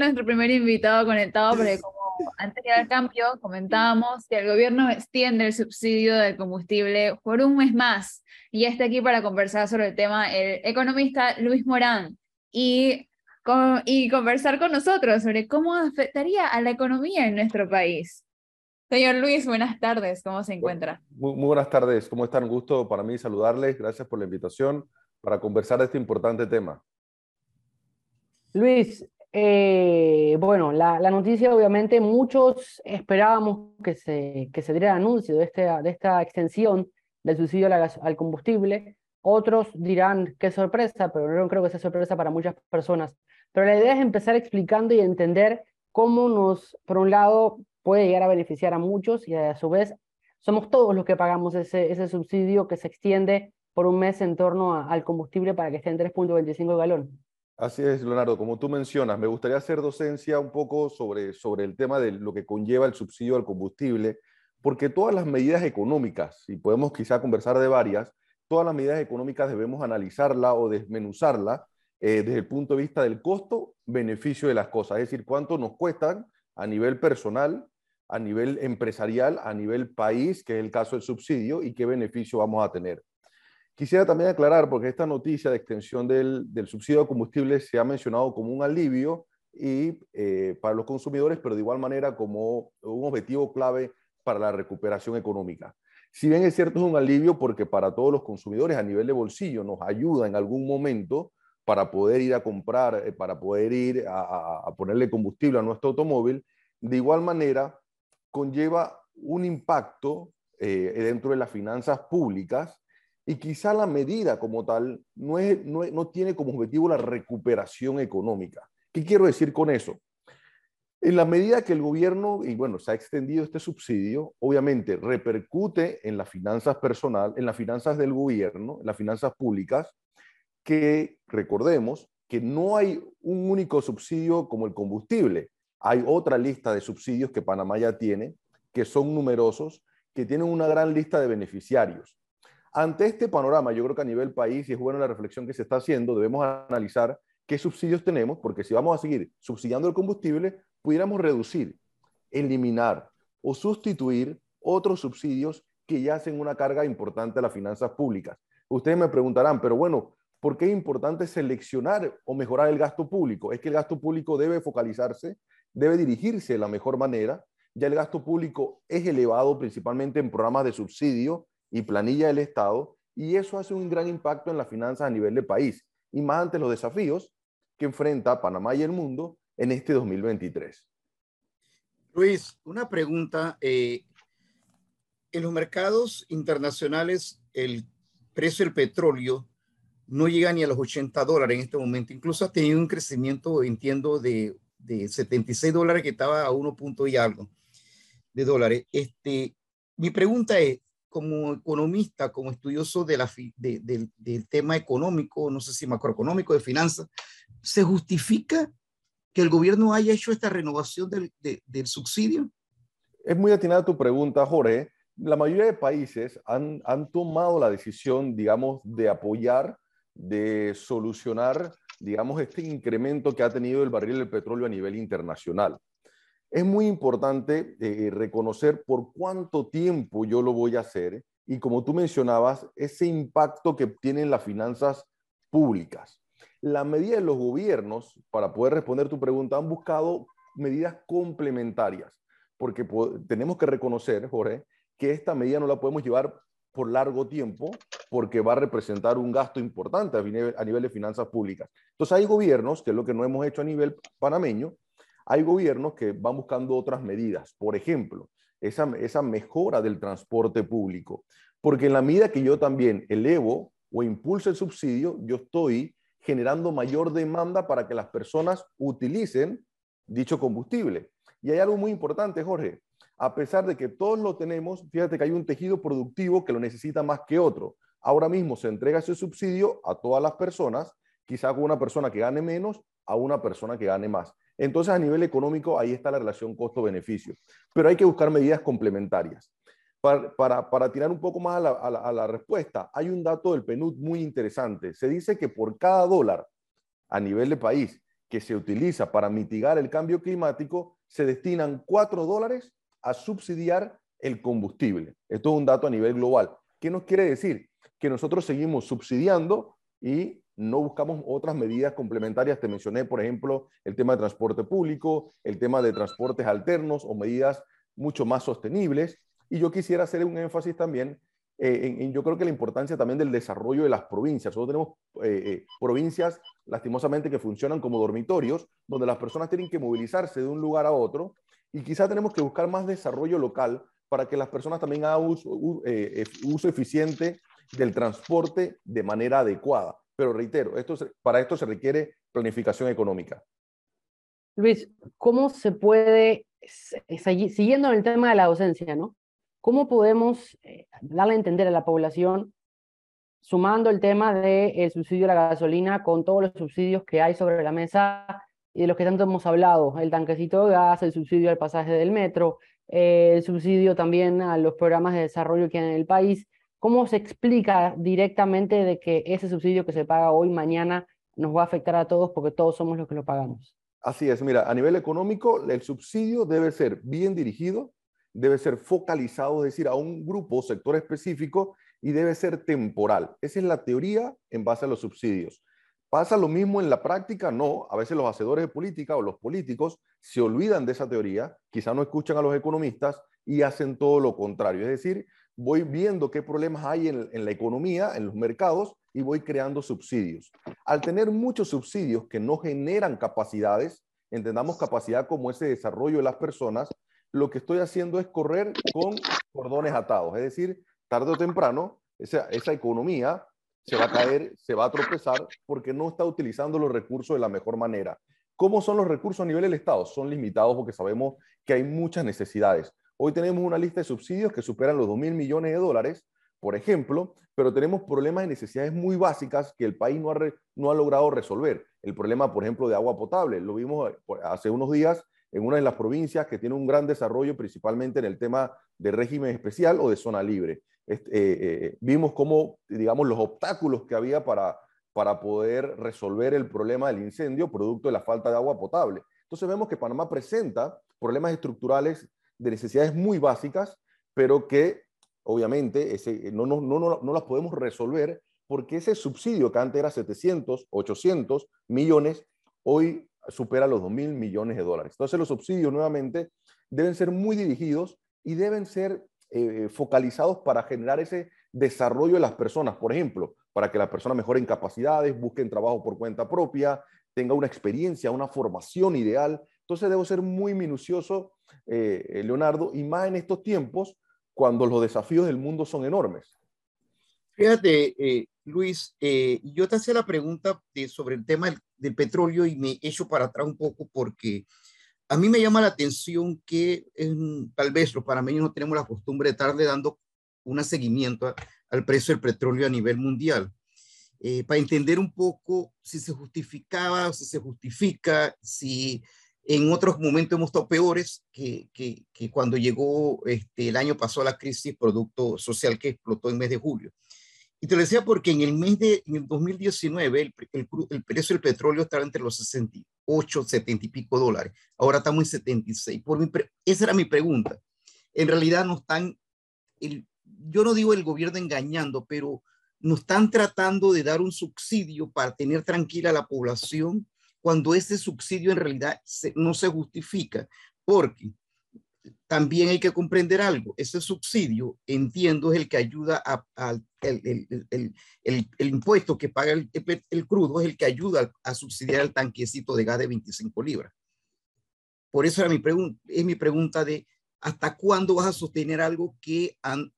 nuestro primer invitado conectado, porque como antes del cambio comentábamos que el gobierno extiende el subsidio del combustible por un mes más. Y está aquí para conversar sobre el tema el economista Luis Morán y, y conversar con nosotros sobre cómo afectaría a la economía en nuestro país. Señor Luis, buenas tardes, ¿cómo se encuentra? Muy, muy buenas tardes, ¿cómo están? Un gusto para mí saludarles, gracias por la invitación para conversar de este importante tema. Luis, eh, bueno, la, noticia obviamente muchos esperábamos que se, que se diera el anuncio de, este, de esta extensión del subsidio al, combustible. Otros dirán qué sorpresa, pero no creo que sea sorpresa para muchas personas. Pero la idea es empezar explicando y entender cómo nos, por un lado, puede llegar a beneficiar a muchos y a su vez somos todos los que pagamos ese, ese subsidio que se extiende por un mes en torno al combustible para que esté en 3.25 galón. Así es, Leonardo. Como tú mencionas, me gustaría hacer docencia un poco sobre, sobre el tema de lo que conlleva el subsidio al combustible, porque todas las medidas económicas, y podemos quizá conversar de varias, todas las medidas económicas debemos analizarla o desmenuzarla eh, desde el punto de vista del costo-beneficio de las cosas, es decir, cuánto nos cuestan a nivel personal, a nivel empresarial, a nivel país, que es el caso del subsidio, y qué beneficio vamos a tener. Quisiera también aclarar, porque esta noticia de extensión del, subsidio de combustible se ha mencionado como un alivio y, eh, para los consumidores, pero de igual manera como un objetivo clave para la recuperación económica. Si bien es cierto, es un alivio porque para todos los consumidores a nivel de bolsillo nos ayuda en algún momento para poder ir a comprar, eh, para poder ir a ponerle combustible a nuestro automóvil, de igual manera conlleva un impacto eh, dentro de las finanzas públicas y quizá la medida como tal no, es, no, tiene como objetivo la recuperación económica. ¿Qué quiero decir con eso? En la medida que el gobierno, y bueno, se ha extendido este subsidio, obviamente repercute en las finanzas personal, en las finanzas del gobierno, en las finanzas públicas, que recordemos que no hay un único subsidio como el combustible. Hay otra lista de subsidios que Panamá ya tiene, que son numerosos, que tienen una gran lista de beneficiarios. Ante este panorama, yo creo que a nivel país, y es buena la reflexión que se está haciendo, debemos analizar qué subsidios tenemos, porque si vamos a seguir subsidiando el combustible, pudiéramos reducir, eliminar o sustituir otros subsidios que ya hacen una carga importante a las finanzas públicas. Ustedes me preguntarán, pero bueno, ¿por qué es importante seleccionar o mejorar el gasto público? Es que el gasto público debe focalizarse debe dirigirse de la mejor manera. Ya el gasto público es elevado principalmente en programas de subsidio y planilla del Estado, y eso hace un gran impacto en las finanzas a nivel de país, y más ante los desafíos que enfrenta Panamá y el mundo en este 2023. Luis, una pregunta. Eh, en los mercados internacionales, el precio del petróleo no llega ni a los 80 dólares en este momento. Incluso ha tenido un crecimiento, entiendo, de de 76 dólares que estaba a 1 punto y algo de dólares. Este, mi pregunta es, como economista, como estudioso de la, del tema económico, no sé si macroeconómico, de finanzas, ¿se justifica que el gobierno haya hecho esta renovación del, del subsidio? Es muy atinada tu pregunta, Jorge. La mayoría de países han, han tomado la decisión, digamos, de apoyar, de solucionar digamos, este incremento que ha tenido el barril del petróleo a nivel internacional. Es muy importante eh, reconocer por cuánto tiempo yo lo voy a hacer y como tú mencionabas, ese impacto que tienen las finanzas públicas. La medida de los gobiernos, para poder responder tu pregunta, han buscado medidas complementarias, porque tenemos que reconocer, Jorge, que esta medida no la podemos llevar por largo tiempo porque va a representar un gasto importante a nivel, de finanzas públicas. Entonces hay gobiernos, que es lo que no hemos hecho a nivel panameño, hay gobiernos que van buscando otras medidas. Por ejemplo, esa, mejora del transporte público. Porque en la medida que yo también elevo o impulso el subsidio, yo estoy generando mayor demanda para que las personas utilicen dicho combustible. Y hay algo muy importante, Jorge a pesar de que todos lo tenemos, fíjate que hay un tejido productivo que lo necesita más que otro. Ahora mismo se entrega ese subsidio a todas las personas, quizá con una persona que gane menos a una persona que gane más. Entonces, a nivel económico, ahí está la relación costo-beneficio. Pero hay que buscar medidas complementarias. Para, para, tirar un poco más a la, a la respuesta, hay un dato del PNUD muy interesante. Se dice que por cada dólar a nivel de país que se utiliza para mitigar el cambio climático, se destinan 4 dólares a subsidiar el combustible. Esto es un dato a nivel global. ¿Qué nos quiere decir? Que nosotros seguimos subsidiando y no buscamos otras medidas complementarias. Te mencioné, por ejemplo, el tema de transporte público, el tema de transportes alternos o medidas mucho más sostenibles. Y yo quisiera hacer un énfasis también eh, en, yo creo que la importancia también del desarrollo de las provincias. Nosotros tenemos eh, eh, provincias, lastimosamente, que funcionan como dormitorios, donde las personas tienen que movilizarse de un lugar a otro y quizá tenemos que buscar más desarrollo local para que las personas también hagan uso, uso eficiente del transporte de manera adecuada. Pero reitero, para esto se requiere planificación económica. Luis, ¿cómo se puede, siguiendo el tema de la docencia, ¿no? ¿Cómo podemos eh, darle a entender a la población, sumando el tema del subsidio a la gasolina con todos los subsidios que hay sobre la mesa y de los que tanto hemos hablado, el tanquecito de gas, el subsidio al pasaje del metro, eh, el subsidio también a los programas de desarrollo que hay en el país? ¿Cómo se explica directamente de que ese subsidio que se paga hoy, mañana, nos va a afectar a todos porque todos somos los que lo pagamos? Así es, mira, a nivel económico, el subsidio debe ser bien dirigido, debe ser focalizado, es decir, a un grupo o sector específico y debe ser temporal. Esa es la teoría en base a los subsidios. ¿Pasa lo mismo en la práctica? No. A veces los hacedores de política o los políticos se olvidan de esa teoría, quizá no escuchan a los economistas y hacen todo lo contrario. Es decir, voy viendo qué problemas hay en, la economía, en los mercados, y voy creando subsidios. Al tener muchos subsidios que no generan capacidades, entendamos capacidad como ese desarrollo de las personas, lo que estoy haciendo es correr con cordones atados. Es decir, tarde o temprano, esa economía se va a caer, se va a tropezar porque no está utilizando los recursos de la mejor manera. ¿Cómo son los recursos a nivel del Estado? Son limitados porque sabemos que hay muchas necesidades. Hoy tenemos una lista de subsidios que superan los 2 mil millones de dólares, por ejemplo, pero tenemos problemas de necesidades muy básicas que el país no ha, no ha logrado resolver. El problema, por ejemplo, de agua potable. Lo vimos hace unos días en una de las provincias que tiene un gran desarrollo, principalmente en el tema de régimen especial o de zona libre. Eh, eh, vimos cómo, digamos, los obstáculos que había para, para poder resolver el problema del incendio producto de la falta de agua potable. Entonces vemos que Panamá presenta problemas estructurales de necesidades muy básicas, pero que obviamente ese, no, no, no, no las podemos resolver porque ese subsidio que antes era 700, 800 millones, hoy supera los 2 mil millones de dólares. Entonces los subsidios nuevamente deben ser muy dirigidos y deben ser eh, focalizados para generar ese desarrollo de las personas. Por ejemplo, para que las personas mejoren capacidades, busquen trabajo por cuenta propia, tenga una experiencia, una formación ideal. Entonces debo ser muy minucioso, eh, eh, Leonardo, y más en estos tiempos cuando los desafíos del mundo son enormes. Fíjate, Luis, yo te hacía la pregunta sobre el tema del, petróleo y me echo para atrás un poco porque a mí me llama la atención que tal vez los panameños no tenemos la costumbre de estarle dando un seguimiento al precio del petróleo a nivel mundial. Eh, para entender un poco si se justificaba o si se justifica, si en otros momentos hemos estado peores que, que, que cuando llegó este, el año pasado la crisis producto social que explotó en mes de julio. Y te lo decía porque en el mes de en el 2019 el, el, el, precio del petróleo estaba entre los 68, 70 y pico dólares. Ahora estamos en 76. Por mi, esa era mi pregunta. En realidad no están, el, yo no digo el gobierno engañando, pero nos están tratando de dar un subsidio para tener tranquila a la población cuando ese subsidio en realidad no se justifica. Porque también hay que comprender algo. Ese subsidio, entiendo, es el que ayuda al el, el, el, el, impuesto que paga el, crudo, es el que ayuda a, subsidiar el tanquecito de gas de 25 libras. Por eso era mi es mi pregunta de hasta cuándo vas a sostener algo que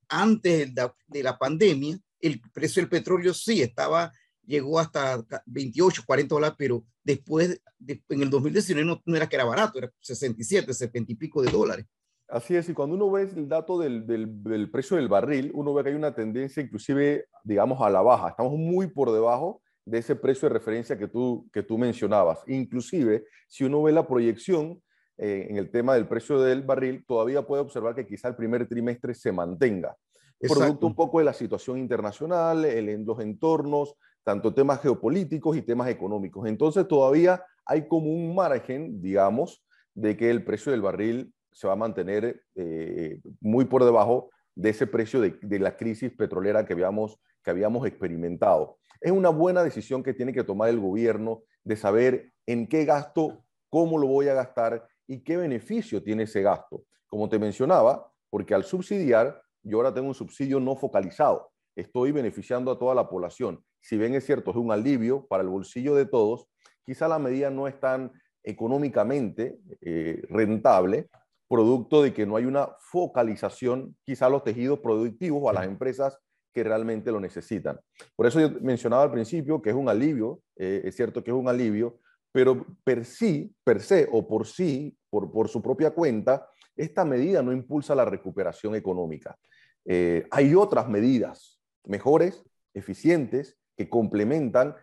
antes de la, pandemia, el precio del petróleo sí estaba, llegó hasta 28, 40 dólares, pero después, en el 2019 no, no era que era barato, era 67, 70 y pico de dólares. Así es, y cuando uno ve el dato del, del, precio del barril, uno ve que hay una tendencia inclusive, digamos, a la baja. Estamos muy por debajo de ese precio de referencia que tú, que tú mencionabas. Inclusive, si uno ve la proyección eh, en el tema del precio del barril, todavía puede observar que quizá el primer trimestre se mantenga. Exacto. Producto un poco de la situación internacional, el, los entornos, tanto temas geopolíticos y temas económicos. Entonces todavía hay como un margen, digamos, de que el precio del barril se va a mantener eh, muy por debajo de ese precio de, la crisis petrolera que habíamos, que habíamos experimentado. Es una buena decisión que tiene que tomar el gobierno de saber en qué gasto, cómo lo voy a gastar y qué beneficio tiene ese gasto. Como te mencionaba, porque al subsidiar, yo ahora tengo un subsidio no focalizado. Estoy beneficiando a toda la población. Si bien es cierto, es un alivio para el bolsillo de todos, quizá la medida no es tan económicamente eh, rentable, producto de que no hay una focalización quizá a los tejidos productivos o a las empresas que realmente lo necesitan. Por eso yo mencionaba al principio que es un alivio, eh, es cierto que es un alivio, pero per sí, per se o por sí, por, por su propia cuenta, esta medida no impulsa la recuperación económica. Eh, hay otras medidas mejores, eficientes, que complementan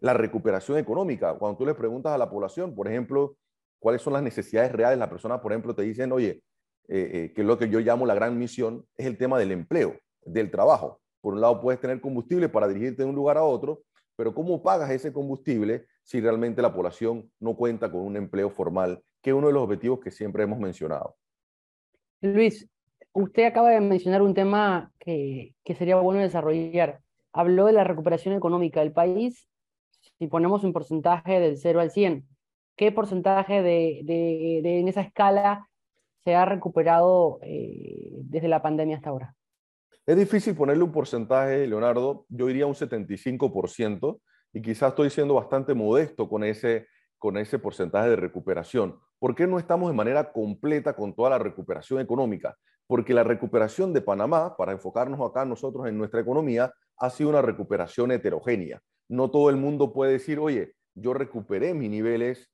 la recuperación económica. Cuando tú le preguntas a la población, por ejemplo, cuáles son las necesidades reales. Las personas, por ejemplo, te dicen, oye, eh, eh, que lo que yo llamo la gran misión, es el tema del empleo, del trabajo. Por un lado, puedes tener combustible para dirigirte de un lugar a otro, pero ¿cómo pagas ese combustible si realmente la población no cuenta con un empleo formal, que es uno de los objetivos que siempre hemos mencionado? Luis, usted acaba de mencionar un tema que, que sería bueno desarrollar. Habló de la recuperación económica del país. Si ponemos un porcentaje del 0 al 100, ¿qué porcentaje de, de, en esa escala se ha recuperado eh, desde la pandemia hasta ahora? Es difícil ponerle un porcentaje, Leonardo. Yo diría un 75% y quizás estoy siendo bastante modesto con ese, con ese porcentaje de recuperación. ¿Por qué no estamos de manera completa con toda la recuperación económica? Porque la recuperación de Panamá, para enfocarnos acá nosotros en nuestra economía, ha sido una recuperación heterogénea. No todo el mundo puede decir, oye, yo recuperé mis niveles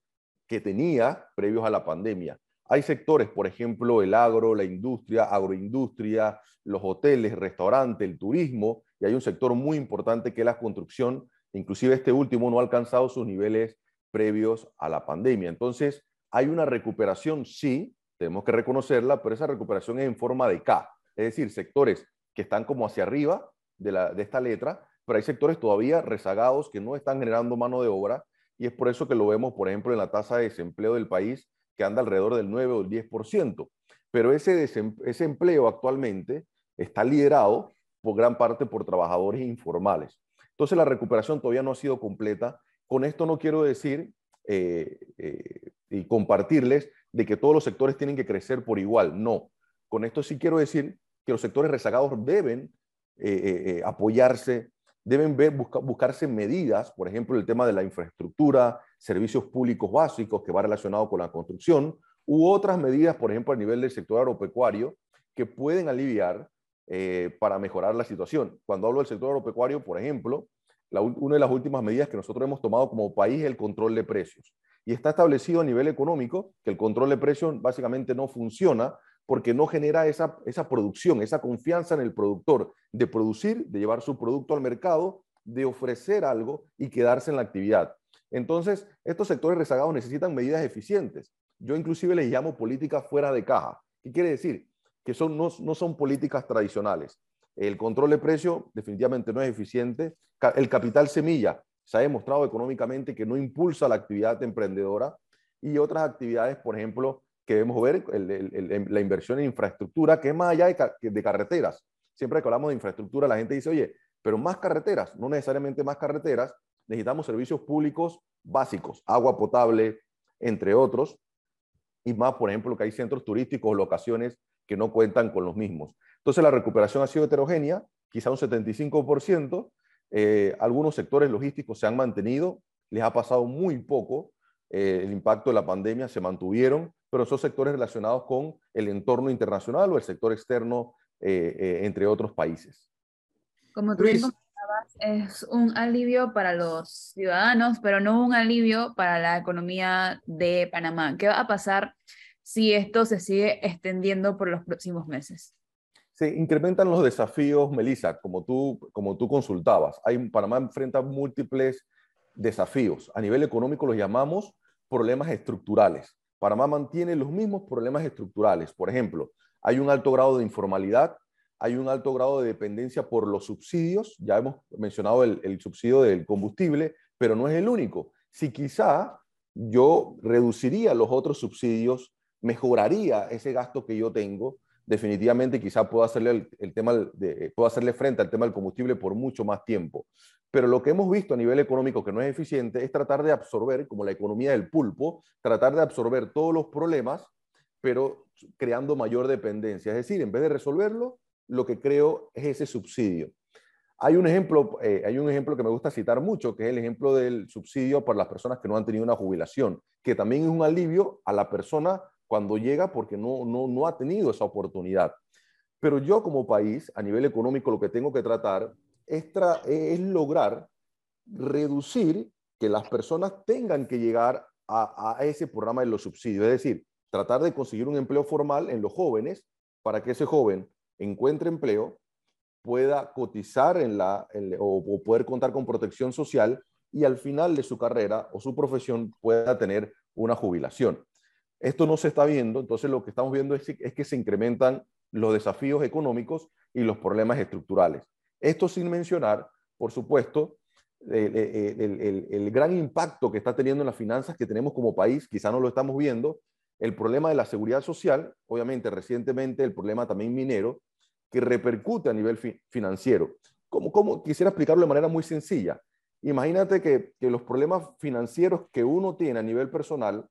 que tenía previos a la pandemia. Hay sectores, por ejemplo, el agro, la industria, agroindustria, los hoteles, restaurantes, el turismo, y hay un sector muy importante que es la construcción. Inclusive este último no ha alcanzado sus niveles previos a la pandemia. Entonces, hay una recuperación, sí, tenemos que reconocerla, pero esa recuperación es en forma de K, es decir, sectores que están como hacia arriba de, la, de esta letra, pero hay sectores todavía rezagados que no están generando mano de obra y es por eso que lo vemos, por ejemplo, en la tasa de desempleo del país, que anda alrededor del 9 o el 10%. Pero ese, ese empleo actualmente está liderado por gran parte por trabajadores informales. Entonces la recuperación todavía no ha sido completa. Con esto no quiero decir eh, eh, y compartirles de que todos los sectores tienen que crecer por igual. No. Con esto sí quiero decir que los sectores rezagados deben eh, apoyarse deben ver, buscarse medidas, por ejemplo, el tema de la infraestructura, servicios públicos básicos que va relacionado con la construcción, u otras medidas, por ejemplo, a nivel del sector agropecuario, que pueden aliviar eh, para mejorar la situación. Cuando hablo del sector agropecuario, por ejemplo, una de las últimas medidas que nosotros hemos tomado como país es el control de precios. Y está establecido a nivel económico que el control de precios básicamente no funciona porque no genera esa, esa producción, esa confianza en el productor de producir, de llevar su producto al mercado, de ofrecer algo y quedarse en la actividad. Entonces, estos sectores rezagados necesitan medidas eficientes. Yo inclusive les llamo políticas fuera de caja. ¿Qué quiere decir? Que son, no, no son políticas tradicionales. El control de precio definitivamente no es eficiente. El capital semilla se ha demostrado económicamente que no impulsa la actividad emprendedora y otras actividades, por ejemplo, que debemos ver la inversión en infraestructura, que es más allá de, carreteras. Siempre que hablamos de infraestructura, la gente dice, oye, pero más carreteras, no necesariamente más carreteras, necesitamos servicios públicos básicos, agua potable, entre otros, y más, por ejemplo, que hay centros turísticos locaciones que no cuentan con los mismos. Entonces, la recuperación ha sido heterogénea, quizá un 75%. Eh, algunos sectores logísticos se han mantenido, les ha pasado muy poco. Eh, el impacto de la pandemia se mantuvieron, pero son sectores relacionados con el entorno internacional o el sector externo, eh, eh, entre otros países. Como tú mismo es un alivio para los ciudadanos, pero no un alivio para la economía de Panamá. ¿Qué va a pasar si esto se sigue extendiendo por los próximos meses? Se incrementan los desafíos, Melissa, como tú, como tú consultabas. Hay, Panamá enfrenta múltiples desafíos. A nivel económico los llamamos problemas estructurales. Panamá mantiene los mismos problemas estructurales. Por ejemplo, hay un alto grado de informalidad, hay un alto grado de dependencia por los subsidios, ya hemos mencionado el, subsidio del combustible, pero no es el único. Si quizá yo reduciría los otros subsidios, mejoraría ese gasto que yo tengo, definitivamente quizá puedo hacerle, el, tema de, puedo hacerle frente al tema del combustible por mucho más tiempo. Pero lo que hemos visto a nivel económico que no es eficiente es tratar de absorber, como la economía del pulpo, tratar de absorber todos los problemas, pero creando mayor dependencia. Es decir, en vez de resolverlo, lo que creo es ese subsidio. Hay un ejemplo, eh, hay un ejemplo que me gusta citar mucho, que es el ejemplo del subsidio para las personas que no han tenido una jubilación, que también es un alivio a la persona cuando llega porque no, no, no ha tenido esa oportunidad. Pero yo como país, a nivel económico, lo que tengo que tratar es, es lograr reducir que las personas tengan que llegar a, a, ese programa de los subsidios. Es decir, tratar de conseguir un empleo formal en los jóvenes para que ese joven encuentre empleo, pueda cotizar en la, o, o poder contar con protección social y al final de su carrera o su profesión pueda tener una jubilación. Esto no se está viendo, entonces lo que estamos viendo es, que se incrementan los desafíos económicos y los problemas estructurales. Esto sin mencionar, por supuesto, el, gran impacto que está teniendo en las finanzas que tenemos como país, quizá no lo estamos viendo, el problema de la seguridad social, obviamente recientemente el problema también minero, que repercute a nivel financiero. Como, quisiera explicarlo de manera muy sencilla. Imagínate que, que los problemas financieros que uno tiene a nivel personal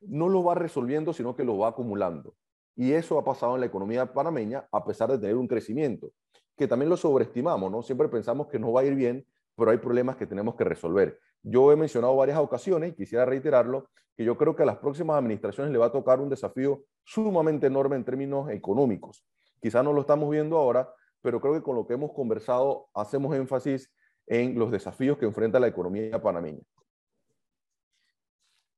no lo va resolviendo, sino que lo va acumulando. Y eso ha pasado en la economía panameña a pesar de tener un crecimiento, que también lo sobreestimamos, ¿no? Siempre pensamos que no va a ir bien, pero hay problemas que tenemos que resolver. Yo he mencionado varias ocasiones, y quisiera reiterarlo, que yo creo que a las próximas administraciones le va a tocar un desafío sumamente enorme en términos económicos. Quizá no lo estamos viendo ahora, pero creo que con lo que hemos conversado hacemos énfasis en los desafíos que enfrenta la economía panameña.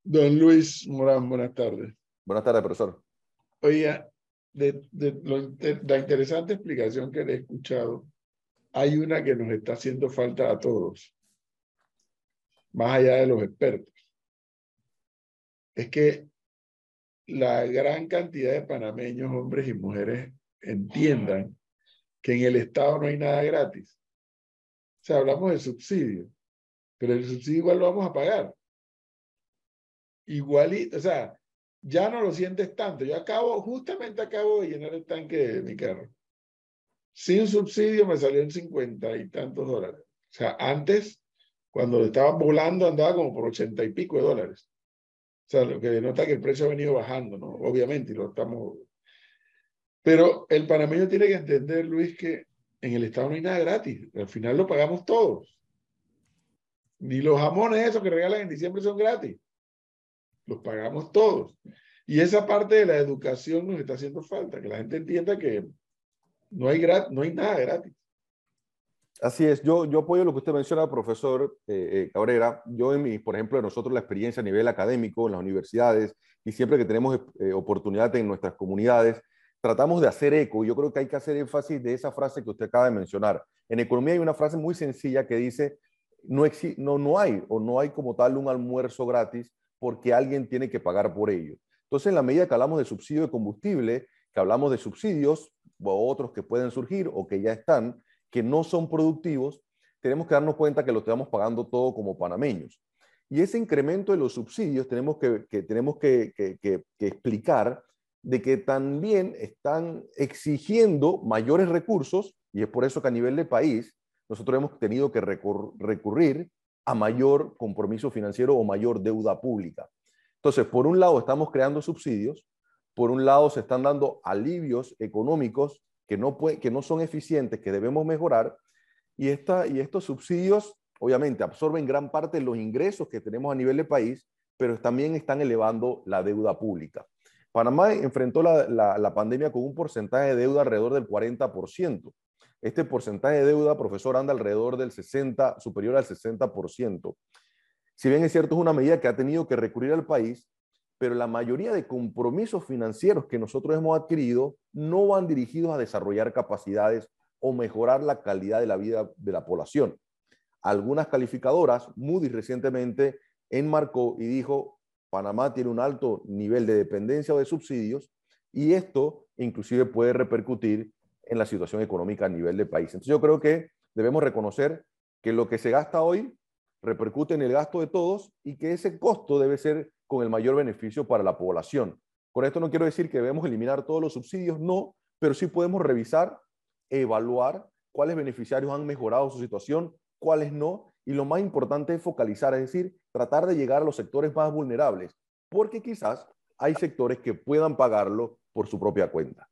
Don Luis Morán, buenas tardes. Buenas tardes, profesor. Oiga, de, la interesante explicación que le he escuchado, hay una que nos está haciendo falta a todos, más allá de los expertos. Es que la gran cantidad de panameños, hombres y mujeres, entiendan que en el Estado no hay nada gratis. O sea, hablamos de subsidio, pero el subsidio igual lo vamos a pagar igualito, o sea, ya no lo sientes tanto. Yo acabo, justamente acabo de llenar el tanque de mi carro. Sin subsidio me salió en cincuenta y tantos dólares. O sea, antes, cuando estaba volando, andaba como por ochenta y pico de dólares. O sea, lo que denota que el precio ha venido bajando, ¿no? Obviamente, y lo estamos... Pero el panameño tiene que entender, Luis, que en el Estado no hay nada gratis. Al final lo pagamos todos. Ni los jamones esos que regalan en diciembre son gratis los pagamos todos. Y esa parte de la educación nos está haciendo falta, que la gente entienda que no hay, no hay nada gratis. Así es, yo, yo apoyo lo que usted menciona, profesor eh, eh, Cabrera. Yo, en mi, por ejemplo, nosotros la experiencia a nivel académico en las universidades y siempre que tenemos eh, oportunidad en nuestras comunidades, tratamos de hacer eco. Yo creo que hay que hacer énfasis de esa frase que usted acaba de mencionar. En economía hay una frase muy sencilla que dice, no, no, no hay o no hay como tal un almuerzo gratis, porque alguien tiene que pagar por ello. Entonces, en la medida que hablamos de subsidio de combustible, que hablamos de subsidios o otros que pueden surgir o que ya están, que no son productivos, tenemos que darnos cuenta que lo estamos pagando todo como panameños. Y ese incremento de los subsidios tenemos que, que, explicar de que también están exigiendo mayores recursos, y es por eso que a nivel de país nosotros hemos tenido que recurrir a mayor compromiso financiero o mayor deuda pública. Entonces, por un lado estamos creando subsidios, por un lado se están dando alivios económicos que no, que no son eficientes, que debemos mejorar, y, esta, y estos subsidios obviamente absorben gran parte de los ingresos que tenemos a nivel de país, pero también están elevando la deuda pública. Panamá enfrentó la, la, la pandemia con un porcentaje de deuda alrededor del 40%. Este porcentaje de deuda, profesor, anda alrededor del 60, superior al 60%. Si bien es cierto, es una medida que ha tenido que recurrir al país, pero la mayoría de compromisos financieros que nosotros hemos adquirido no van dirigidos a desarrollar capacidades o mejorar la calidad de la vida de la población. Algunas calificadoras, Moody's recientemente enmarcó y dijo, Panamá tiene un alto nivel de dependencia o de subsidios y esto inclusive puede repercutir en la situación económica a nivel del país. Entonces yo creo que debemos reconocer que lo que se gasta hoy repercute en el gasto de todos y que ese costo debe ser con el mayor beneficio para la población. Con esto no quiero decir que debemos eliminar todos los subsidios, no, pero sí podemos revisar, evaluar cuáles beneficiarios han mejorado su situación, cuáles no, y lo más importante es focalizar, es decir, tratar de llegar a los sectores más vulnerables, porque quizás hay sectores que puedan pagarlo por su propia cuenta.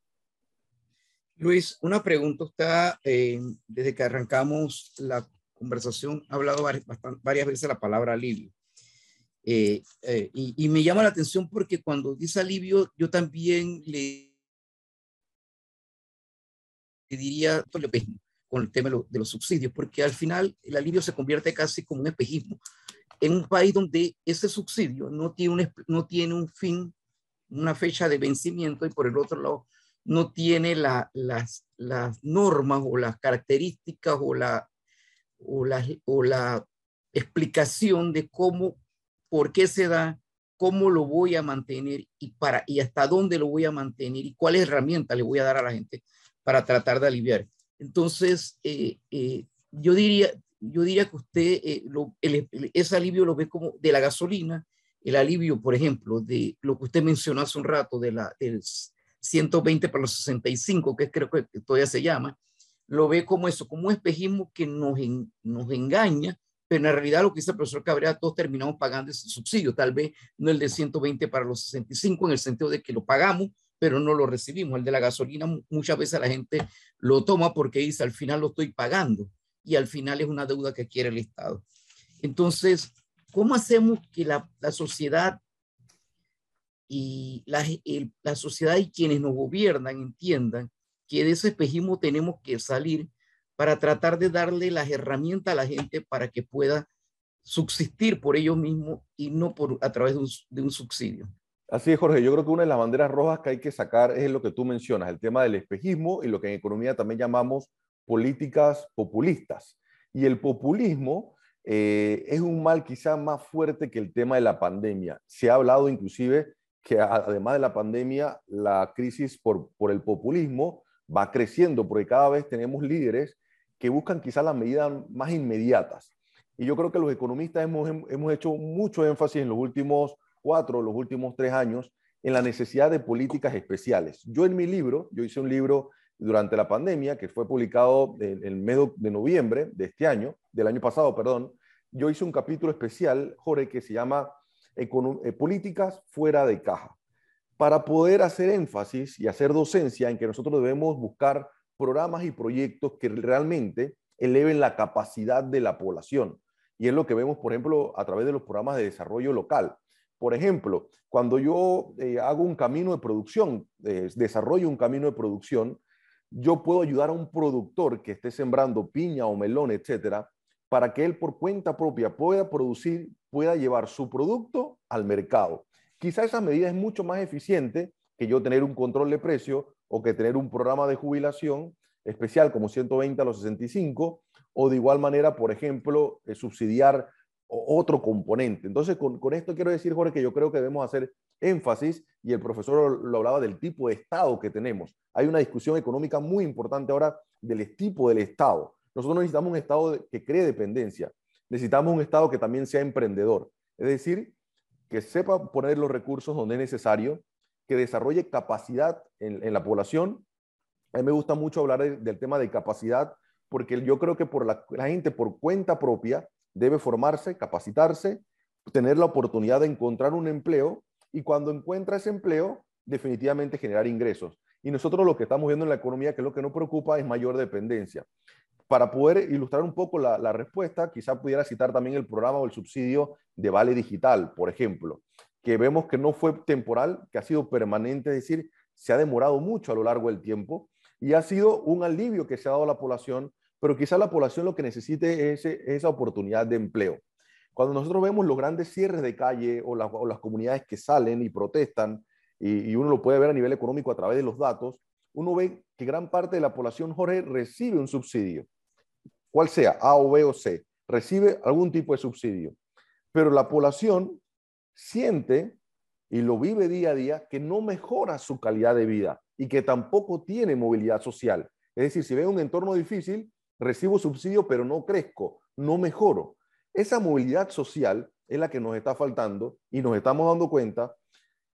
Luis, una pregunta. Está, eh, desde que arrancamos la conversación, ha hablado varias, veces la palabra alivio. Eh, eh, y, me llama la atención porque cuando dice alivio, yo también le, diría con el tema de, los subsidios, porque al final el alivio se convierte casi como un espejismo en un país donde ese subsidio no tiene un, no tiene un fin, una fecha de vencimiento y por el otro lado no tiene las, las normas o las características o la, o la, o la explicación de cómo, por qué se da, cómo lo voy a mantener y, para, y hasta dónde lo voy a mantener y cuáles herramientas le voy a dar a la gente para tratar de aliviar. Entonces, eh, eh, yo, diría, yo diría que usted eh, ese alivio lo ve como de la gasolina, el alivio, por ejemplo, de lo que usted mencionó hace un rato, de la, del 120 para los 65, que creo que todavía se llama, lo ve como eso, como un espejismo que nos, nos engaña, pero en realidad lo que dice el profesor Cabrera, todos terminamos pagando ese subsidio, tal vez no el de 120 para los 65, en el sentido de que lo pagamos, pero no lo recibimos. El de la gasolina, muchas veces la gente lo toma porque dice, al final lo estoy pagando, y al final es una deuda que quiere el Estado. Entonces, ¿cómo hacemos que la, la sociedad y la, la sociedad y quienes nos gobiernan entiendan que de ese espejismo tenemos que salir para tratar de darle las herramientas a la gente para que pueda subsistir por ellos mismos y no por, a través de un, de un subsidio. Así es, Jorge. Yo creo que una de las banderas rojas que hay que sacar es lo que tú mencionas, el tema del espejismo y lo que en economía también llamamos políticas populistas. Y el populismo eh, es un mal quizá más fuerte que el tema de la pandemia. Se ha hablado inclusive que además de la pandemia, la crisis por, por el populismo va creciendo, porque cada vez tenemos líderes que buscan quizás las medidas más inmediatas. Y yo creo que los economistas hemos, hemos hecho mucho énfasis en los últimos cuatro, los últimos tres años, en la necesidad de políticas especiales. Yo en mi libro, yo hice un libro durante la pandemia que fue publicado en el mes de noviembre de este año, del año pasado, perdón. Yo hice un capítulo especial, Jorge, que se llama políticas fuera de caja, para poder hacer énfasis y hacer docencia en que nosotros debemos buscar programas y proyectos que realmente eleven la capacidad de la población. Y es lo que vemos, por ejemplo, a través de los programas de desarrollo local. Por ejemplo, cuando yo eh, hago un camino de producción, eh, desarrollo un camino de producción, yo puedo ayudar a un productor que esté sembrando piña o melón, etcétera, para que él por cuenta propia pueda producir, pueda llevar su producto al mercado. Quizá esa medida es mucho más eficiente que yo tener un control de precio o que tener un programa de jubilación especial como 120 a los 65 o de igual manera, por ejemplo, eh, subsidiar otro componente. Entonces, con, con, esto quiero decir, Jorge, que yo creo que debemos hacer énfasis, y el profesor lo hablaba del tipo de Estado que tenemos. Hay una discusión económica muy importante ahora del tipo del Estado. Nosotros necesitamos un Estado que cree dependencia. Necesitamos un Estado que también sea emprendedor. Es decir, que sepa poner los recursos donde es necesario, que desarrolle capacidad en, la población. A mí me gusta mucho hablar del tema de capacidad, porque yo creo que por la, gente por cuenta propia debe formarse, capacitarse, tener la oportunidad de encontrar un empleo y cuando encuentra ese empleo, definitivamente generar ingresos. Y nosotros lo que estamos viendo en la economía, que lo que nos preocupa, es mayor dependencia. Para poder ilustrar un poco la, respuesta, quizá pudiera citar también el programa o el subsidio de Vale Digital, por ejemplo, que vemos que no fue temporal, que ha sido permanente, es decir, se ha demorado mucho a lo largo del tiempo y ha sido un alivio que se ha dado a la población, pero quizá la población lo que necesite es esa oportunidad de empleo. Cuando nosotros vemos los grandes cierres de calle o, las comunidades que salen y protestan, y, y, uno lo puede ver a nivel económico a través de los datos, uno ve que gran parte de la población, Jorge, recibe un subsidio cual sea, A o B o C, recibe algún tipo de subsidio. Pero la población siente y lo vive día a día que no mejora su calidad de vida y que tampoco tiene movilidad social. Es decir, si ve un entorno difícil, recibo subsidio, pero no crezco, no mejoro. Esa movilidad social es la que nos está faltando y nos estamos dando cuenta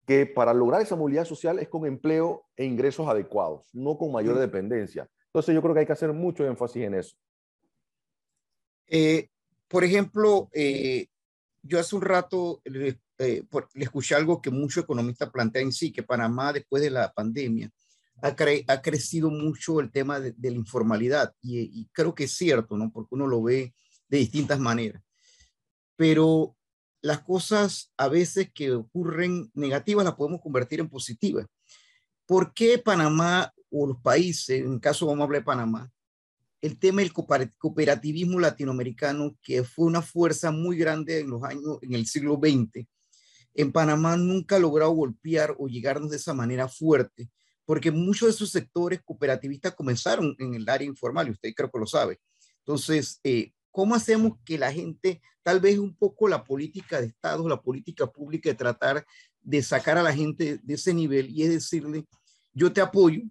que para lograr esa movilidad social es con empleo e ingresos adecuados, no con mayor dependencia. Entonces yo creo que hay que hacer mucho énfasis en eso. Eh, por ejemplo, eh, yo hace un rato le, eh, le, escuché algo que muchos economistas plantean sí, que Panamá después de la pandemia ha, cre ha crecido mucho el tema de, de la informalidad y, y, creo que es cierto, ¿no? Porque uno lo ve de distintas maneras. Pero las cosas a veces que ocurren negativas las podemos convertir en positivas. ¿Por qué Panamá o los países, en caso vamos a hablar de Panamá, el tema del cooperativismo latinoamericano, que fue una fuerza muy grande en los años, en el siglo XX, en Panamá nunca ha logrado golpear o llegarnos de esa manera fuerte, porque muchos de esos sectores cooperativistas comenzaron en el área informal, y usted creo que lo sabe. Entonces, eh, ¿cómo hacemos que la gente, tal vez un poco la política de Estado, la política pública de tratar de sacar a la gente de ese nivel y es decirle, yo te apoyo,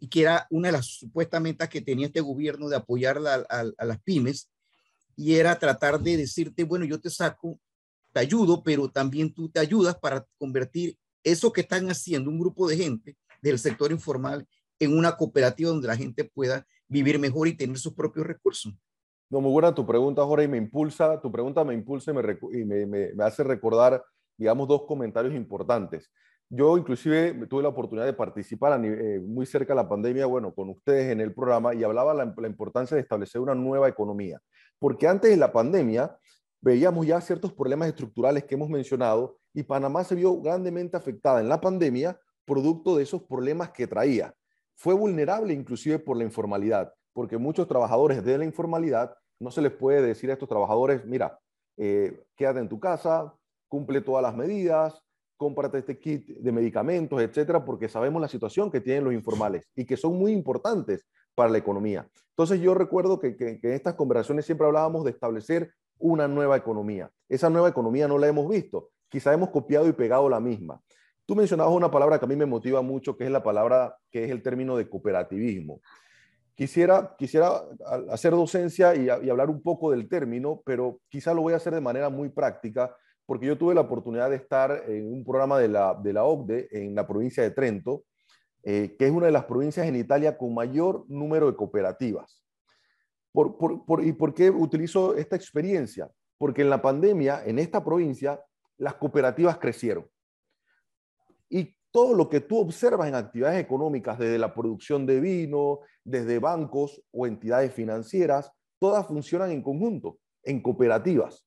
y que era una de las supuestas metas que tenía este gobierno de apoyar a, las pymes, y era tratar de decirte, bueno, yo te saco, te ayudo, pero también tú te ayudas para convertir eso que están haciendo un grupo de gente del sector informal en una cooperativa donde la gente pueda vivir mejor y tener sus propios recursos. No, muy buena tu pregunta, Jorge, y me impulsa, tu pregunta me impulsa y me, y me, me, me hace recordar, digamos, dos comentarios importantes. Yo inclusive tuve la oportunidad de participar eh, muy cerca de la pandemia, bueno, con ustedes en el programa y hablaba la, la importancia de establecer una nueva economía. Porque antes de la pandemia veíamos ya ciertos problemas estructurales que hemos mencionado y Panamá se vio grandemente afectada en la pandemia producto de esos problemas que traía. Fue vulnerable inclusive por la informalidad, porque muchos trabajadores de la informalidad no se les puede decir a estos trabajadores, mira, eh, quédate en tu casa, cumple todas las medidas, cómprate este kit de medicamentos, etcétera, porque sabemos la situación que tienen los informales y que son muy importantes para la economía. Entonces yo recuerdo que, que, que, en estas conversaciones siempre hablábamos de establecer una nueva economía. Esa nueva economía no la hemos visto, quizá hemos copiado y pegado la misma. Tú mencionabas una palabra que a mí me motiva mucho, que es la palabra, que es el término de cooperativismo. Quisiera, quisiera hacer docencia y, y hablar un poco del término, pero quizá lo voy a hacer de manera muy práctica porque yo tuve la oportunidad de estar en un programa de la, de OCDE en la provincia de Trento, eh, que es una de las provincias en Italia con mayor número de cooperativas. ¿Y por qué utilizo esta experiencia? Porque en la pandemia, en esta provincia, las cooperativas crecieron. Y todo lo que tú observas en actividades económicas, desde la producción de vino, desde bancos o entidades financieras, todas funcionan en conjunto, en cooperativas.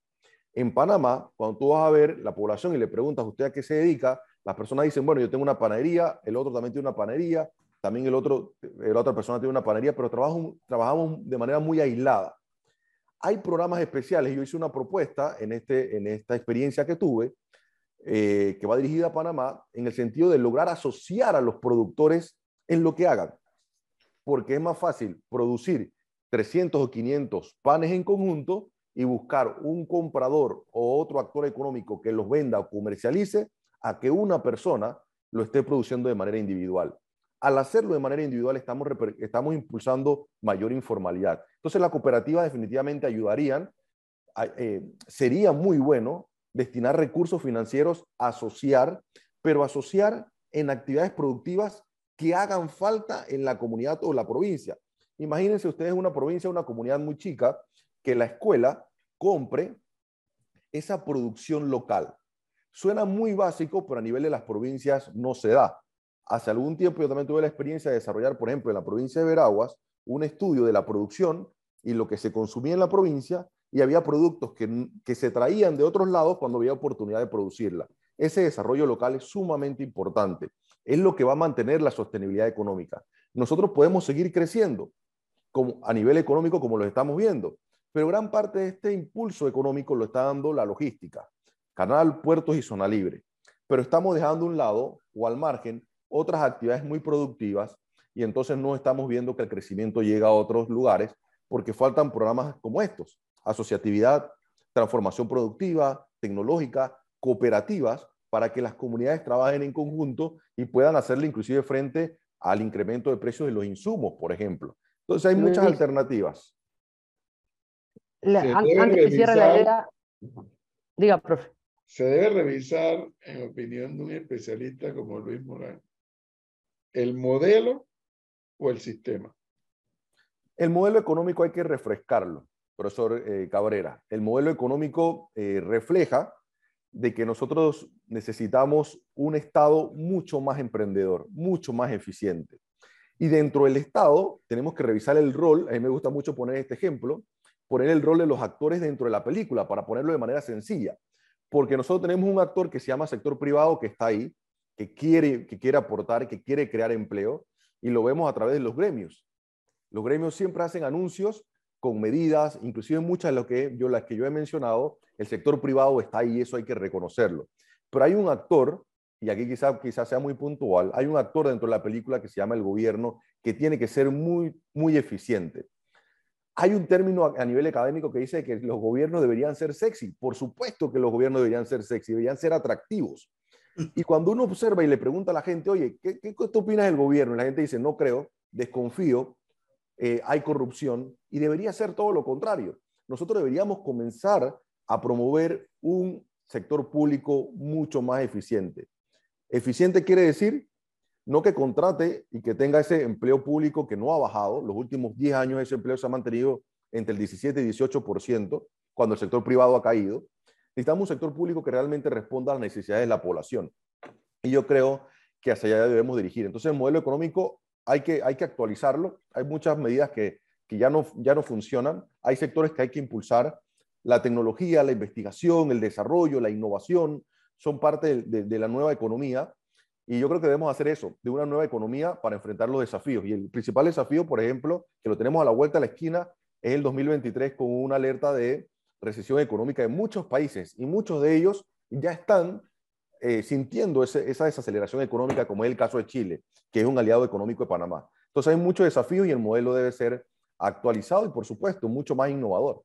En Panamá, cuando tú vas a ver la población y le preguntas a usted a qué se dedica, las personas dicen, bueno, yo tengo una panadería, el otro también tiene una panadería, también el otro, la otra persona tiene una panadería, pero trabajamos, trabajamos de manera muy aislada. Hay programas especiales, yo hice una propuesta en, este, en esta experiencia que tuve, eh, que va dirigida a Panamá, en el sentido de lograr asociar a los productores en lo que hagan, porque es más fácil producir 300 o 500 panes en conjunto y buscar un comprador o otro actor económico que los venda o comercialice a que una persona lo esté produciendo de manera individual. Al hacerlo de manera individual estamos, estamos impulsando mayor informalidad. Entonces la cooperativa definitivamente ayudarían, eh, sería muy bueno destinar recursos financieros a asociar, pero asociar en actividades productivas que hagan falta en la comunidad o la provincia. Imagínense ustedes una provincia, una comunidad muy chica, que la escuela compre esa producción local. Suena muy básico, pero a nivel de las provincias no se da. Hace algún tiempo yo también tuve la experiencia de desarrollar, por ejemplo, en la provincia de Veraguas, un estudio de la producción y lo que se consumía en la provincia y había productos que, que se traían de otros lados cuando había oportunidad de producirla. Ese desarrollo local es sumamente importante. Es lo que va a mantener la sostenibilidad económica. Nosotros podemos seguir creciendo como, a nivel económico como lo estamos viendo, pero gran parte de este impulso económico lo está dando la logística, canal, puertos y zona libre. Pero estamos dejando a un lado o al margen otras actividades muy productivas y entonces no estamos viendo que el crecimiento llega a otros lugares porque faltan programas como estos, asociatividad, transformación productiva, tecnológica, cooperativas, para que las comunidades trabajen en conjunto y puedan hacerle inclusive frente al incremento de precios de los insumos, por ejemplo. Entonces hay muchas alternativas. Antes que cierre la idea, diga, profe. Se debe revisar, en opinión de un especialista como Luis Morán, el modelo o el sistema. El modelo económico hay que refrescarlo, profesor eh, Cabrera. El modelo económico eh, refleja de que nosotros necesitamos un Estado mucho más emprendedor, mucho más eficiente. Y dentro del Estado tenemos que revisar el rol, a mí me gusta mucho poner este ejemplo, poner el rol de los actores dentro de la película, para ponerlo de manera sencilla. Porque nosotros tenemos un actor que se llama sector privado que está ahí, que quiere, que quiere aportar, que quiere crear empleo, y lo vemos a través de los gremios. Los gremios siempre hacen anuncios con medidas, inclusive muchas de las que yo, las que yo he mencionado, el sector privado está ahí, eso hay que reconocerlo. Pero hay un actor, y aquí quizás quizá sea muy puntual, hay un actor dentro de la película que se llama el gobierno, que tiene que ser muy, muy eficiente. Hay un término a, nivel académico que dice que los gobiernos deberían ser sexy. Por supuesto que los gobiernos deberían ser sexy, deberían ser atractivos. Y cuando uno observa y le pregunta a la gente, oye, ¿qué, qué, qué opinas del gobierno? Y la gente dice, no creo, desconfío, eh, hay corrupción y debería ser todo lo contrario. Nosotros deberíamos comenzar a promover un sector público mucho más eficiente. Eficiente quiere decir no que contrate y que tenga ese empleo público que no ha bajado. Los últimos 10 años ese empleo se ha mantenido entre el 17 y 18%, cuando el sector privado ha caído. Necesitamos un sector público que realmente responda a las necesidades de la población. Y yo creo que hacia allá debemos dirigir. Entonces, el modelo económico hay que, hay que actualizarlo. Hay muchas medidas que, que ya, no, ya no funcionan. Hay sectores que hay que impulsar. La tecnología, la investigación, el desarrollo, la innovación son parte de, de, la nueva economía. Y yo creo que debemos hacer eso, de una nueva economía para enfrentar los desafíos. Y el principal desafío, por ejemplo, que lo tenemos a la vuelta de la esquina, es el 2023 con una alerta de recesión económica en muchos países. Y muchos de ellos ya están eh, sintiendo esa desaceleración económica, como es el caso de Chile, que es un aliado económico de Panamá. Entonces hay muchos desafíos y el modelo debe ser actualizado y, por supuesto, mucho más innovador.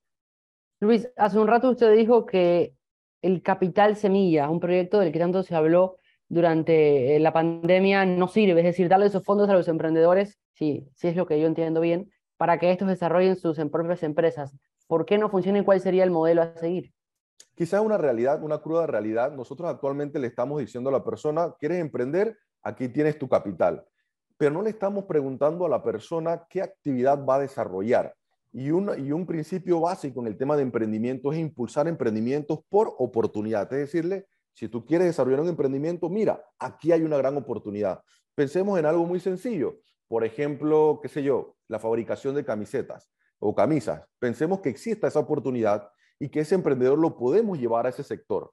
Luis, hace un rato usted dijo que el capital semilla, un proyecto del que tanto se habló durante eh, la pandemia, no sirve, es decir, darle esos fondos a los emprendedores, sí, sí es lo que yo entiendo bien, para que estos desarrollen sus propias empresas. ¿Por qué no funciona y cuál sería el modelo a seguir? Quizás una realidad, una cruda realidad. Nosotros actualmente le estamos diciendo a la persona, ¿quieres emprender? Aquí tienes tu capital. Pero no le estamos preguntando a la persona qué actividad va a desarrollar. Y, y un principio básico en el tema de emprendimiento es impulsar emprendimientos por oportunidad. Es decirle, si tú quieres desarrollar un emprendimiento, mira, aquí hay una gran oportunidad. Pensemos en algo muy sencillo. Por ejemplo, qué sé yo, la fabricación de camisetas o camisas. Pensemos que exista esa oportunidad y que ese emprendedor lo podemos llevar a ese sector.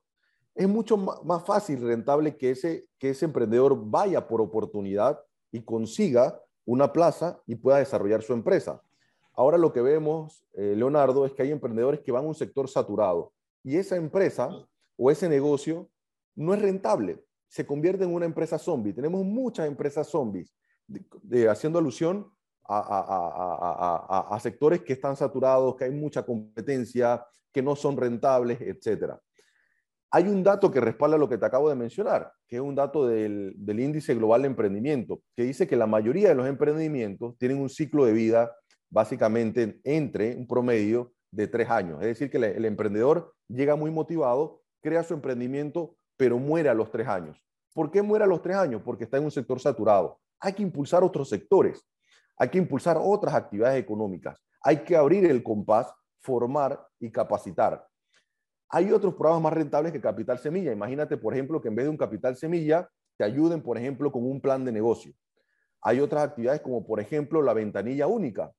Es mucho más fácil, rentable que ese, que ese emprendedor vaya por oportunidad y consiga una plaza y pueda desarrollar su empresa. Ahora lo que vemos, eh, Leonardo, es que hay emprendedores que van a un sector saturado y esa empresa o ese negocio no es rentable, se convierte en una empresa zombie. Tenemos muchas empresas zombies, haciendo alusión a, a, sectores que están saturados, que hay mucha competencia, que no son rentables, etcétera. Hay un dato que respalda lo que te acabo de mencionar, que es un dato del, del, índice global de emprendimiento, que dice que la mayoría de los emprendimientos tienen un ciclo de vida básicamente entre un promedio de tres años. Es decir, que el emprendedor llega muy motivado, crea su emprendimiento, pero muere a los tres años. ¿Por qué muere a los tres años? Porque está en un sector saturado. Hay que impulsar otros sectores, hay que impulsar otras actividades económicas, hay que abrir el compás formar y capacitar. Hay otros programas más rentables que Capital Semilla. Imagínate, por ejemplo, que en vez de un Capital Semilla, te ayuden, por ejemplo, con un plan de negocio. Hay otras actividades como, por ejemplo, la ventanilla única.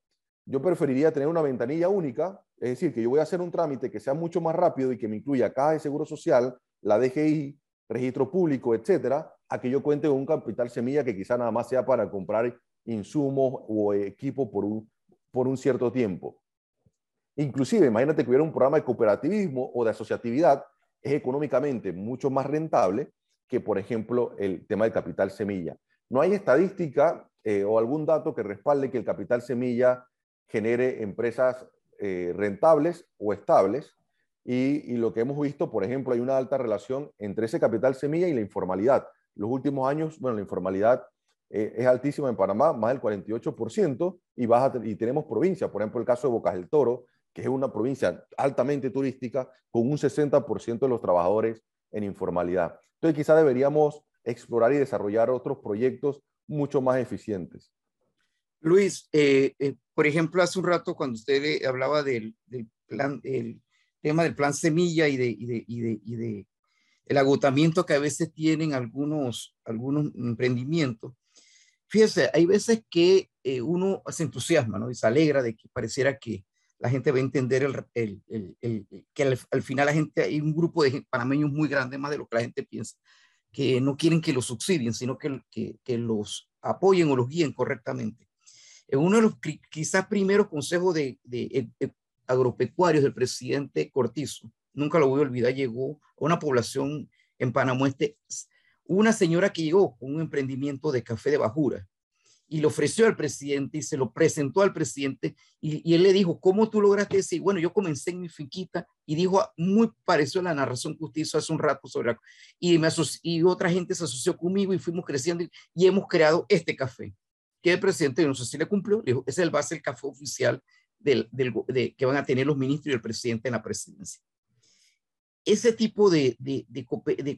Yo preferiría tener una ventanilla única, es decir, que yo voy a hacer un trámite que sea mucho más rápido y que me incluya caja de seguro social, la DGI, registro público, etcétera, a que yo cuente con un capital semilla que quizá nada más sea para comprar insumos o equipo por un, por un cierto tiempo. Inclusive, imagínate que hubiera un programa de cooperativismo o de asociatividad, es económicamente mucho más rentable que, por ejemplo, el tema del capital semilla. No hay estadística eh, o algún dato que respalde que el capital semilla genere empresas eh, rentables o estables. Y, y, lo que hemos visto, por ejemplo, hay una alta relación entre ese capital semilla y la informalidad. Los últimos años, bueno, la informalidad eh, es altísima en Panamá, más del 48%, y, baja, y tenemos provincias, por ejemplo, el caso de Bocas del Toro, que es una provincia altamente turística, con un 60% de los trabajadores en informalidad. Entonces quizá deberíamos explorar y desarrollar otros proyectos mucho más eficientes. Luis, eh, eh, por ejemplo, hace un rato cuando usted hablaba del, plan, el tema del plan semilla y de, y de, y de, y de el agotamiento que a veces tienen algunos, algunos emprendimientos. Fíjese, hay veces que eh, uno se entusiasma, ¿no? Y se alegra de que pareciera que la gente va a entender el, el, el, que al, final la gente, hay un grupo de panameños muy grande, más de lo que la gente piensa, que no quieren que los subsidien, sino que, que, que los apoyen o los guíen correctamente. Uno de los quizás primeros consejos de, de, de agropecuarios del presidente Cortizo nunca lo voy a olvidar, llegó a una población en Panamá este, una señora que llegó con un emprendimiento de café de bajura y le ofreció al presidente y se lo presentó al presidente y, él le dijo, ¿cómo tú lograste decir? Bueno, yo comencé en mi finquita y dijo, muy pareció a la narración que usted hizo hace un rato sobre y, me y otra gente se asoció conmigo y fuimos creciendo y, hemos creado este café. Que el presidente, no sé si le cumplió, dijo, ese es el base del café oficial del, del, de, que van a tener los ministros y el presidente en la presidencia ese tipo de,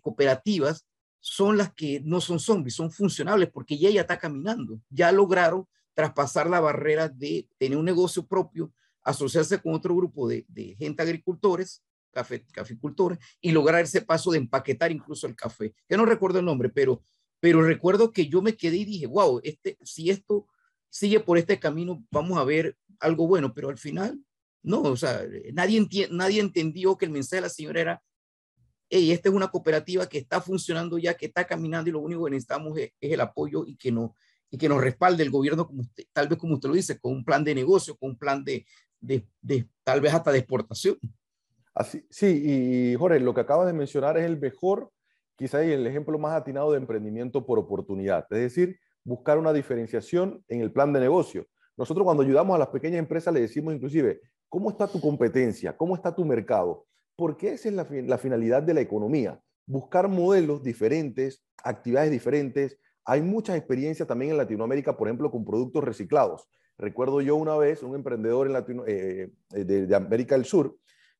cooperativas son las que no son zombies, son funcionables porque ya ella está caminando, ya lograron traspasar la barrera de tener un negocio propio, asociarse con otro grupo de, gente agricultores, café, caficultores, y lograr ese paso de empaquetar incluso el café. Ya no recuerdo el nombre, pero, pero recuerdo que yo me quedé y dije, wow, este, si esto sigue por este camino, vamos a ver algo bueno, pero al final no, o sea, nadie, nadie entendió que el mensaje de la señora era, hey, esta es una cooperativa que está funcionando ya, que está caminando y lo único que necesitamos es, el apoyo y que, no, y que nos respalde el gobierno, como tal vez como usted lo dice, con un plan de negocio, con un plan de, de, tal vez hasta de exportación. Así, sí, y Jorge, lo que acabas de mencionar es el mejor, quizá el ejemplo más atinado de emprendimiento por oportunidad, es decir, buscar una diferenciación en el plan de negocio. Nosotros cuando ayudamos a las pequeñas empresas le decimos inclusive, ¿Cómo está tu competencia? ¿Cómo está tu mercado? Porque esa es la, finalidad de la economía, buscar modelos diferentes, actividades diferentes. Hay muchas experiencias también en Latinoamérica, por ejemplo, con productos reciclados. Recuerdo yo una vez un emprendedor en eh, eh, de, América del Sur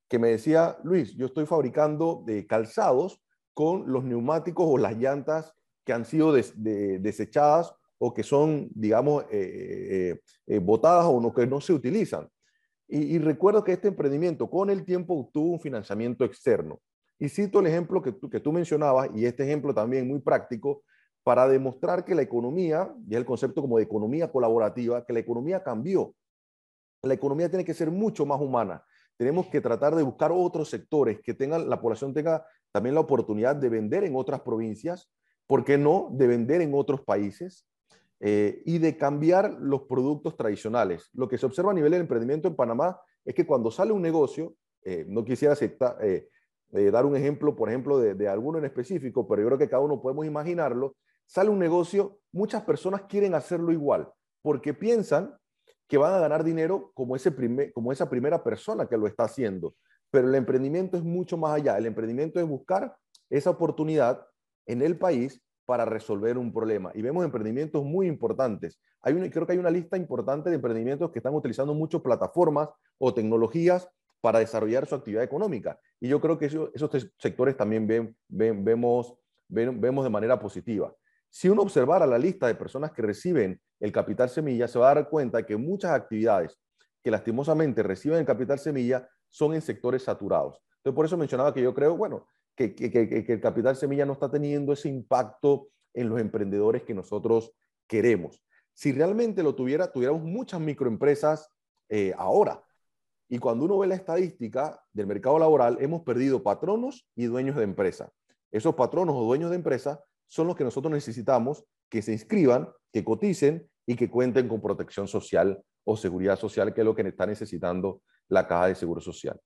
que me decía, Luis, yo estoy fabricando de calzados con los neumáticos o las llantas que han sido desechadas o que son, digamos, eh, botadas o no, que no se utilizan. Y, recuerdo que este emprendimiento con el tiempo obtuvo un financiamiento externo. Y cito el ejemplo que tú, que tú mencionabas, y este ejemplo también muy práctico, para demostrar que la economía, y el concepto como de economía colaborativa, que la economía cambió. La economía tiene que ser mucho más humana. Tenemos que tratar de buscar otros sectores que tengan, la población tenga también la oportunidad de vender en otras provincias, ¿por qué no? De vender en otros países, eh, y de cambiar los productos tradicionales. Lo que se observa a nivel del emprendimiento en Panamá es que cuando sale un negocio, eh, no quisiera aceptar, eh, dar un ejemplo, por ejemplo, de, alguno en específico, pero yo creo que cada uno podemos imaginarlo, sale un negocio, muchas personas quieren hacerlo igual, porque piensan que van a ganar dinero como, ese como esa primera persona que lo está haciendo. Pero el emprendimiento es mucho más allá. El emprendimiento es buscar esa oportunidad en el país para resolver un problema. Y vemos emprendimientos muy importantes. Hay creo que hay una lista importante de emprendimientos que están utilizando muchas plataformas o tecnologías para desarrollar su actividad económica. Y yo creo que esos sectores también ven, vemos, vemos de manera positiva. Si uno observara la lista de personas que reciben el capital semilla, se va a dar cuenta que muchas actividades que lastimosamente reciben el capital semilla son en sectores saturados. Entonces, por eso mencionaba que yo creo, bueno, que, el capital semilla no está teniendo ese impacto en los emprendedores que nosotros queremos. Si realmente lo tuviera, tuviéramos muchas microempresas eh, ahora. Y cuando uno ve la estadística del mercado laboral, hemos perdido patronos y dueños de empresa. Esos patronos o dueños de empresa son los que nosotros necesitamos que se inscriban, que coticen y que cuenten con protección social o seguridad social, que es lo que está necesitando la caja de seguro social.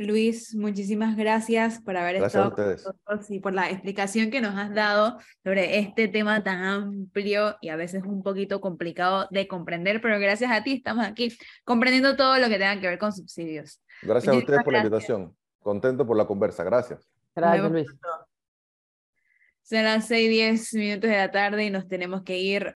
Luis, muchísimas gracias por haber estado con nosotros y por la explicación que nos has dado sobre este tema tan amplio y a veces un poquito complicado de comprender, pero gracias a ti estamos aquí comprendiendo todo lo que tenga que ver con subsidios. Gracias a ustedes por la invitación. Contento por la conversa. Gracias. Gracias, Luis. Son las 6 y 10 minutos de la tarde y nos tenemos que ir.